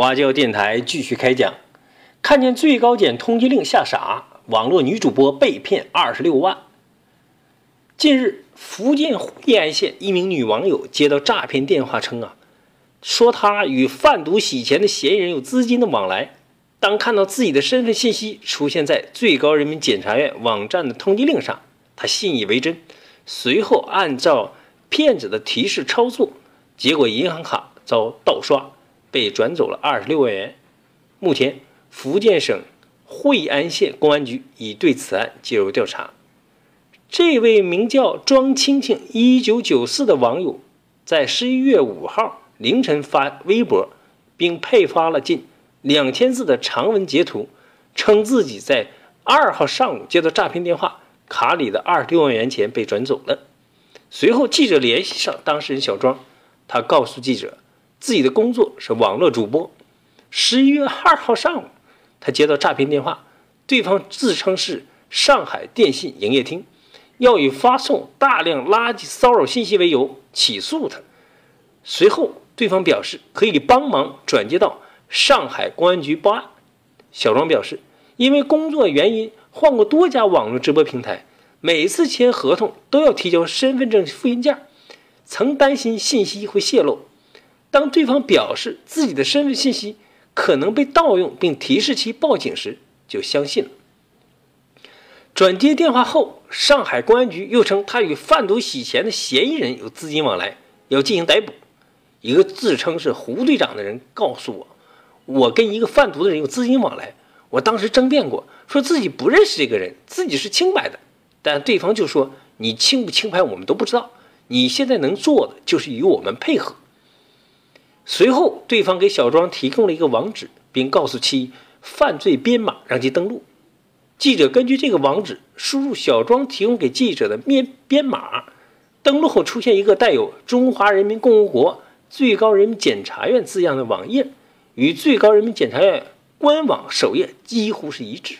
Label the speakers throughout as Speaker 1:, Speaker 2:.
Speaker 1: 花椒电台继续开讲。看见最高检通缉令吓傻，网络女主播被骗二十六万。近日，福建惠安县一名女网友接到诈骗电话，称啊，说她与贩毒洗钱的嫌疑人有资金的往来。当看到自己的身份信息出现在最高人民检察院网站的通缉令上，她信以为真，随后按照骗子的提示操作，结果银行卡遭盗刷。被转走了二十六万元。目前，福建省惠安县公安局已对此案介入调查。这位名叫庄青青一九九四的网友，在十一月五号凌晨发微博，并配发了近两千字的长文截图，称自己在二号上午接到诈骗电话，卡里的二十六万元钱被转走了。随后，记者联系上当事人小庄，他告诉记者。自己的工作是网络主播。十一月二号上午，他接到诈骗电话，对方自称是上海电信营业厅，要以发送大量垃圾骚扰信息为由起诉他。随后，对方表示可以帮忙转接到上海公安局报案。小庄表示，因为工作原因换过多家网络直播平台，每次签合同都要提交身份证复印件，曾担心信息会泄露。当对方表示自己的身份信息可能被盗用，并提示其报警时，就相信了。转接电话后，上海公安局又称他与贩毒洗钱的嫌疑人有资金往来，要进行逮捕。一个自称是胡队长的人告诉我，我跟一个贩毒的人有资金往来。我当时争辩过，说自己不认识这个人，自己是清白的。但对方就说：“你清不清白，我们都不知道。你现在能做的就是与我们配合。”随后，对方给小庄提供了一个网址，并告诉其犯罪编码，让其登录。记者根据这个网址输入小庄提供给记者的编编码，登录后出现一个带有“中华人民共和国最高人民检察院”字样的网页，与最高人民检察院官网首页几乎是一致。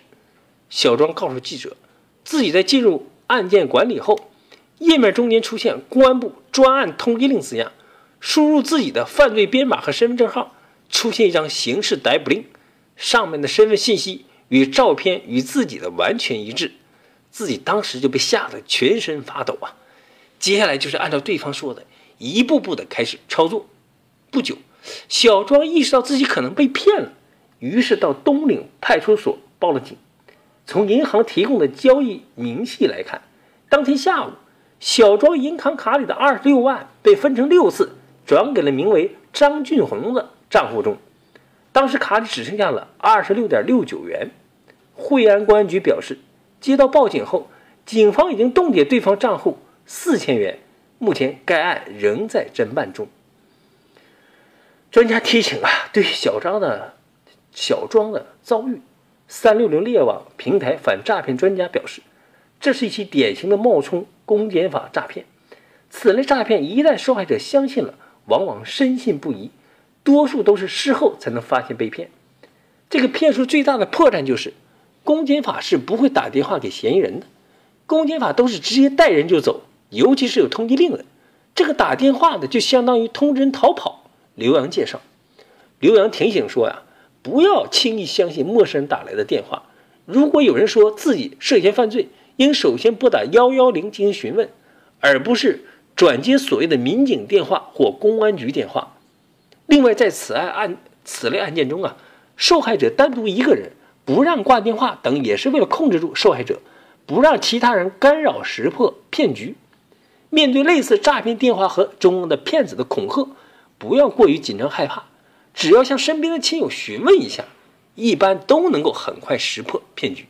Speaker 1: 小庄告诉记者，自己在进入案件管理后，页面中间出现“公安部专案通缉令”字样。输入自己的犯罪编码和身份证号，出现一张刑事逮捕令，上面的身份信息与照片与自己的完全一致，自己当时就被吓得全身发抖啊！接下来就是按照对方说的，一步步的开始操作。不久，小庄意识到自己可能被骗了，于是到东岭派出所报了警。从银行提供的交易明细来看，当天下午，小庄银行卡里的二十六万被分成六次。转给了名为张俊宏的账户中，当时卡里只剩下了二十六点六九元。惠安公安局表示，接到报警后，警方已经冻结对方账户四千元，目前该案仍在侦办中。专家提醒啊，对小张的小庄的遭遇，三六零猎网平台反诈骗专家表示，这是一起典型的冒充公检法诈骗。此类诈骗一旦受害者相信了。往往深信不疑，多数都是事后才能发现被骗。这个骗术最大的破绽就是，公检法是不会打电话给嫌疑人的，公检法都是直接带人就走，尤其是有通缉令的，这个打电话的就相当于通知人逃跑。刘洋介绍，刘洋提醒说呀，不要轻易相信陌生人打来的电话，如果有人说自己涉嫌犯罪，应首先拨打幺幺零进行询问，而不是。转接所谓的民警电话或公安局电话。另外，在此案案此类案件中啊，受害者单独一个人不让挂电话等，也是为了控制住受害者，不让其他人干扰识破骗局。面对类似诈骗电话和中的骗子的恐吓，不要过于紧张害怕，只要向身边的亲友询问一下，一般都能够很快识破骗局。